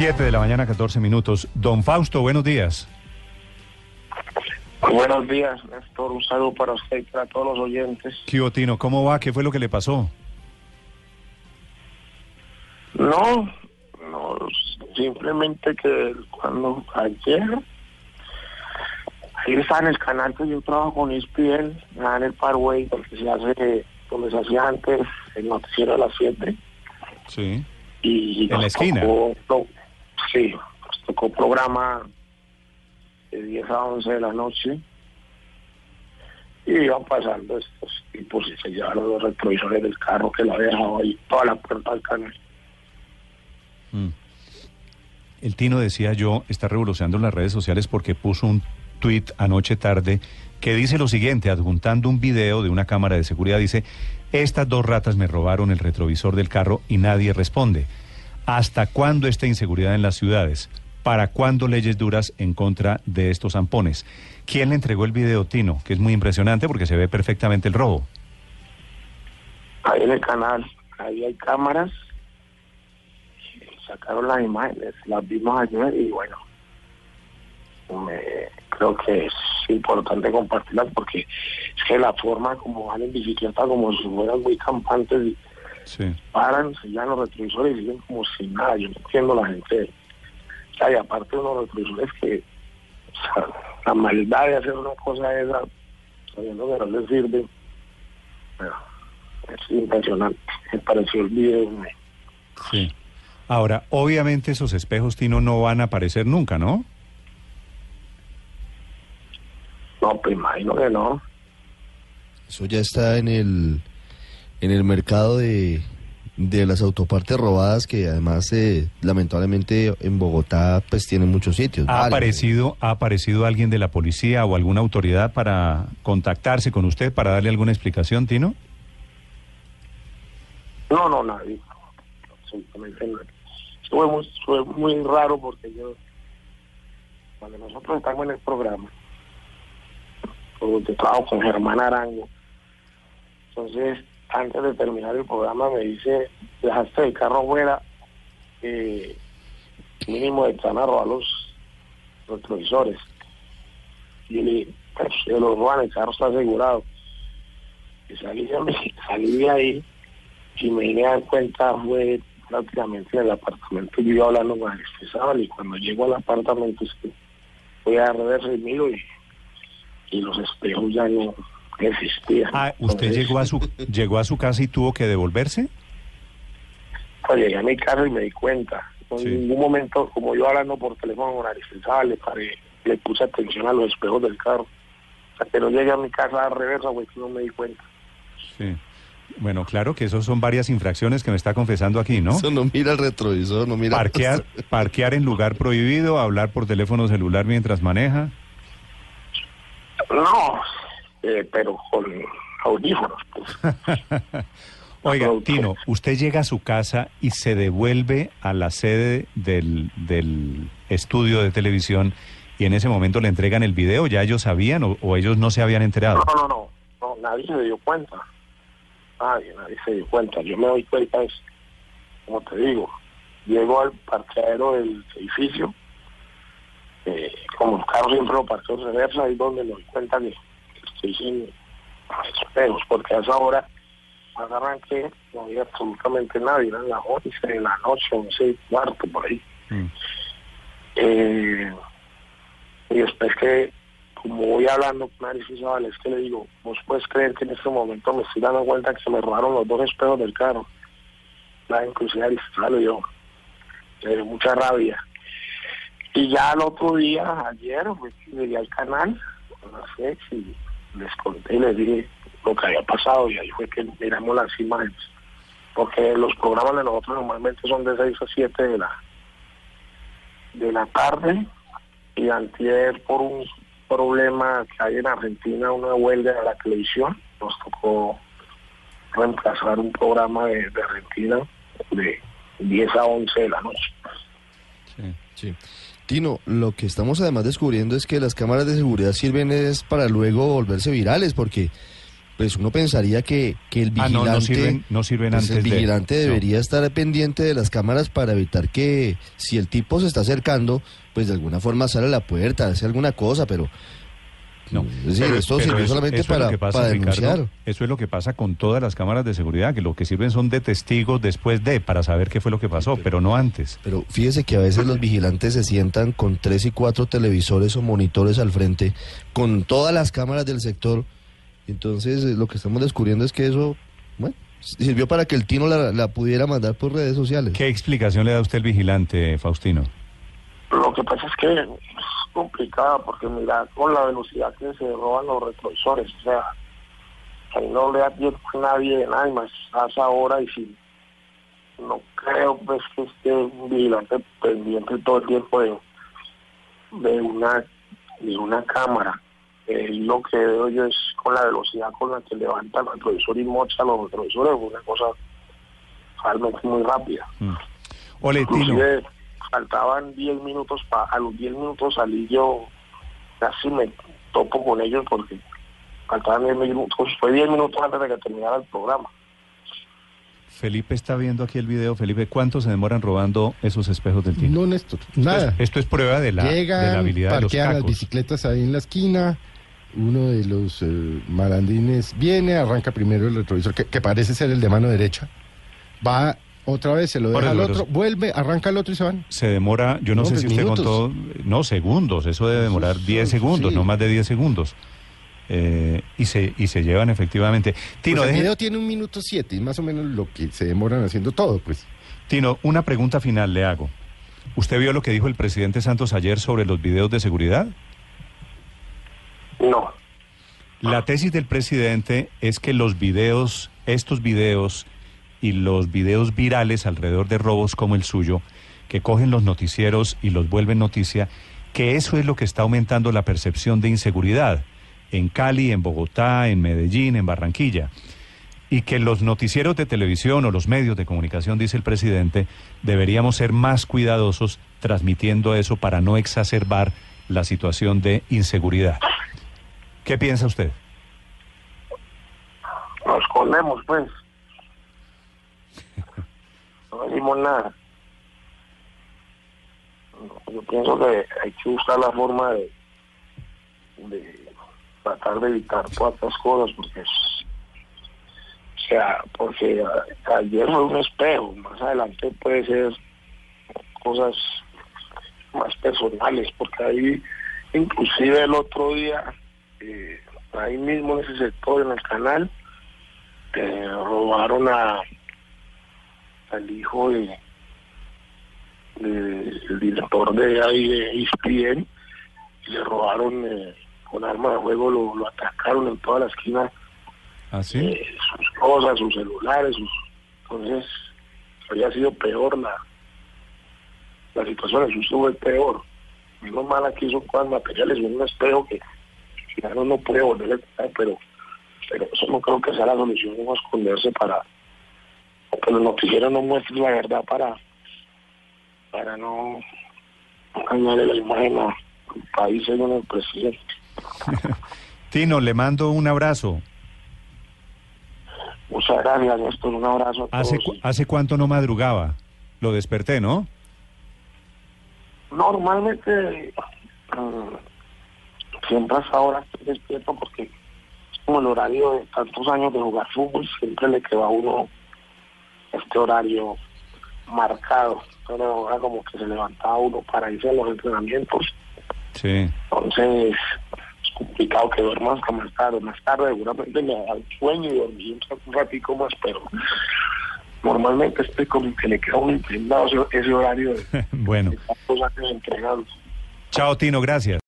7 de la mañana, 14 minutos. Don Fausto, buenos días. Buenos días, Néstor. Un saludo para usted y para todos los oyentes. ¿Qué Tino? ¿Cómo va? ¿Qué fue lo que le pasó? No, no, simplemente que cuando ayer, ayer estaba en el canal que yo trabajo con ESPN, en el Parway, porque se hace, donde se hacía antes el noticiero a las 7. Sí. Y En la esquina. tocó- sí, nos tocó programa de 10 a 11 de la noche. Y iban pasando estos tipos y se llevaron los retrovisores del carro que lo había dejado ahí, toda la puerta del canal. Mm. El Tino decía yo, está revolucionando las redes sociales porque puso un tuit anoche tarde que dice lo siguiente, adjuntando un video de una cámara de seguridad, dice, estas dos ratas me robaron el retrovisor del carro y nadie responde. ¿Hasta cuándo esta inseguridad en las ciudades? ¿Para cuándo leyes duras en contra de estos zampones? ¿Quién le entregó el video, Tino? Que es muy impresionante porque se ve perfectamente el robo. Ahí en el canal, ahí hay cámaras. Sacaron las imágenes, las vimos ayer y bueno, me- creo que es importante compartirlas porque es que la forma como van en bicicleta, como si fueran muy campantes, y Sí. paran, se llevan los retrovisores y siguen como sin nada. Yo no entiendo la gente. O sea, y aparte unos retrovisores que, o sea, la maldad de hacer una cosa esa, sabiendo que no les sirve, bueno, es impresionante. Me pareció el video. Sí. Ahora, obviamente esos espejos, Tino, no van a aparecer nunca, ¿no? No, pues imagino que no. Eso ya está en el en el mercado de, de las autopartes robadas que además eh, lamentablemente en Bogotá pues tiene muchos sitios. ¿Ha Vale. aparecido, ¿Ha aparecido alguien de la policía o alguna autoridad para contactarse con usted para darle alguna explicación, Tino? No, no, nadie. Absolutamente nadie. Fue muy, fue muy raro porque yo, cuando nosotros estamos en el programa, yo trabajo con Germán Arango, entonces antes de terminar el programa me dice, dejaste el carro fuera, eh, mínimo de van a robar los retrovisores. Y le pues, se los roban, el carro está asegurado. Y salí salí de ahí y me vine a dar cuenta fue prácticamente en el apartamento yo hablando con el y cuando llego al apartamento voy a reversa y miro y, y los espejos ya no existían. Ah, ¿usted Entonces, llegó a su llegó a su casa y tuvo que devolverse? pues, llegué a mi casa y me di cuenta. En Sí. ningún momento, como yo hablando por teléfono con le, paré, le puse atención a los espejos del carro. O sea, que no llegué a mi casa a reversa, güey, que no me di cuenta. Sí. Bueno, claro que esos son varias infracciones que me está confesando aquí, ¿no? Eso no mira el retrovisor, no mira. Parquear, parquear en lugar prohibido, hablar por teléfono celular mientras maneja. No, eh, pero con audífonos, pues. Oiga. Tino, usted llega a su casa y se devuelve a la sede del, del estudio de televisión y en ese momento le entregan el video, ¿ya ellos sabían o, o ellos no se habían enterado? No, no, no, no, nadie se dio cuenta. Nadie, nadie se dio cuenta. Yo me doy cuenta, es, como te digo, llego al parqueadero del edificio, eh, como el carro siempre lo parqueo reversa, ahí donde me doy cuenta que estoy sin espejos, porque a esa hora, cuando arranqué, no había absolutamente nadie, eran las 11 de la noche, 11 y cuarto, por ahí. Mm, Eh, y después que, como voy hablando con Aris Isabel, es que le digo, vos puedes creer que en este momento me estoy dando cuenta que se me robaron los dos espejos del carro. La inclusive Aris Isabel le dio, le dio mucha rabia. Y ya el otro día, ayer, pues, llegué al canal, a las seis, y les conté y les dije lo que había pasado, y ahí fue que miramos las imágenes. Porque los programas de nosotros normalmente son de 6 a 7 de la, de la tarde, y antier por un problema que hay en Argentina, una huelga de la televisión, nos tocó reemplazar un programa de, de Argentina de 10 a 11 de la noche. sí. Sí. Tino, lo que estamos además descubriendo es que las cámaras de seguridad sirven es para luego volverse virales, porque pues uno pensaría que, que el Ah, no, vigilante, no sirven, no sirven pues, antes el de- vigilante no. debería estar pendiente de las cámaras para evitar que si el tipo se está acercando, pues de alguna forma sale a la puerta, hace alguna cosa, pero No, es decir, pero esto pero sirvió eso- solamente eso para, que pasa, para Ricardo, denunciar. eso es lo que pasa con todas las cámaras de seguridad, que lo que sirven son de testigos después de, para saber qué fue lo que pasó, pero no antes. Pero fíjese que a veces los vigilantes se sientan con tres y cuatro televisores o monitores al frente, con todas las cámaras del sector. Entonces, eh, lo que estamos descubriendo es que eso, bueno, sirvió para que el Tino la, la pudiera mandar por redes sociales. ¿Qué explicación le da usted al vigilante, Faustino? Lo que pasa es que complicada porque mira con la velocidad que se roban los retrovisores, o sea, ahí no le da tiempo a nadie de nada más a esa hora y si no creo pues que esté un vigilante pendiente todo el tiempo de, de una de una cámara. Eh, lo que veo yo es con la velocidad con la que levanta el retrovisor y mocha los retrovisores, es una cosa realmente muy rápida. Mm. Inclusive faltaban 10 minutos, pa, a los 10 minutos salí yo, casi me topo con ellos porque faltaban 10 minutos, fue 10 minutos antes de que terminara el programa. Felipe está viendo aquí el video. Felipe, ¿cuánto se demoran robando esos espejos del Tino? No, Néstor, nada. Esto es, esto es prueba de la, de Llegan, la habilidad de los parquean las bicicletas ahí en la esquina. Uno de los eh, malandrines viene, arranca primero el retrovisor, que, que parece ser el de mano derecha. Va otra vez, se lo deja al otro, vuelve, arranca el otro y se van. Se demora, yo no, No, sé pues si usted minutos. contó, no, segundos, eso debe demorar Eso es- 10 segundos, sí. no más de 10 segundos. Eh, y, se, y se llevan efectivamente. Tino, Pues el deje- video tiene un minuto siete, y más o menos lo que se demoran haciendo todo, pues. Tino, una pregunta final le hago. ¿Usted vio lo que dijo el presidente Santos ayer sobre los videos de seguridad? No, La tesis del presidente es que los videos, estos videos y los videos virales alrededor de robos como el suyo, que cogen los noticieros y los vuelven noticia, que eso es lo que está aumentando la percepción de inseguridad en Cali, en Bogotá, en Medellín, en Barranquilla. Y que los noticieros de televisión o los medios de comunicación, dice el presidente, deberíamos ser más cuidadosos transmitiendo eso para no exacerbar la situación de inseguridad. ¿Qué piensa usted? nos escondemos pues. No decimos nada. Yo pienso que hay que buscar la forma de, tratar de evitar todas cosas porque es- o sea, porque ayer fue un espejo, más adelante puede ser cosas más personales, porque ahí inclusive el otro día, eh, ahí mismo en ese sector, en el canal, eh, robaron a al hijo de, de- el director de ahí de ESPN y le robaron eh, con arma de fuego, lo, lo atacaron en toda la esquina ¿Ah, sí? eh, sus cosas, sus celulares, sus... entonces había sido peor la, la situación, eso fue peor. Menos mal aquí son cosas materiales, un espejo que ya no, no puede volver a pero, pero eso no creo que sea la solución, no esconderse para que los noticieros no muestren la verdad para para no dañarle la imagen al país según el presidente. Tino, le mando un abrazo. Muchas gracias, Néstor, un abrazo a ¿Hace, todos. cu- ¿Hace cuánto no madrugaba? Lo desperté, ¿no? Normalmente mm, siempre hasta ahora estoy despierto porque es como el horario de tantos años de jugar fútbol, siempre le queda a uno este horario marcado. Pero ahora como que se levantaba uno para irse a los entrenamientos, Sí. entonces es complicado que duerma hasta más tarde. Más tarde seguramente me da el sueño y dormir un, un ratico más, pero normalmente estoy como que le queda a uno impregnado ese, ese horario de, bueno. de tantos años entrenando. Chao, Tino, gracias.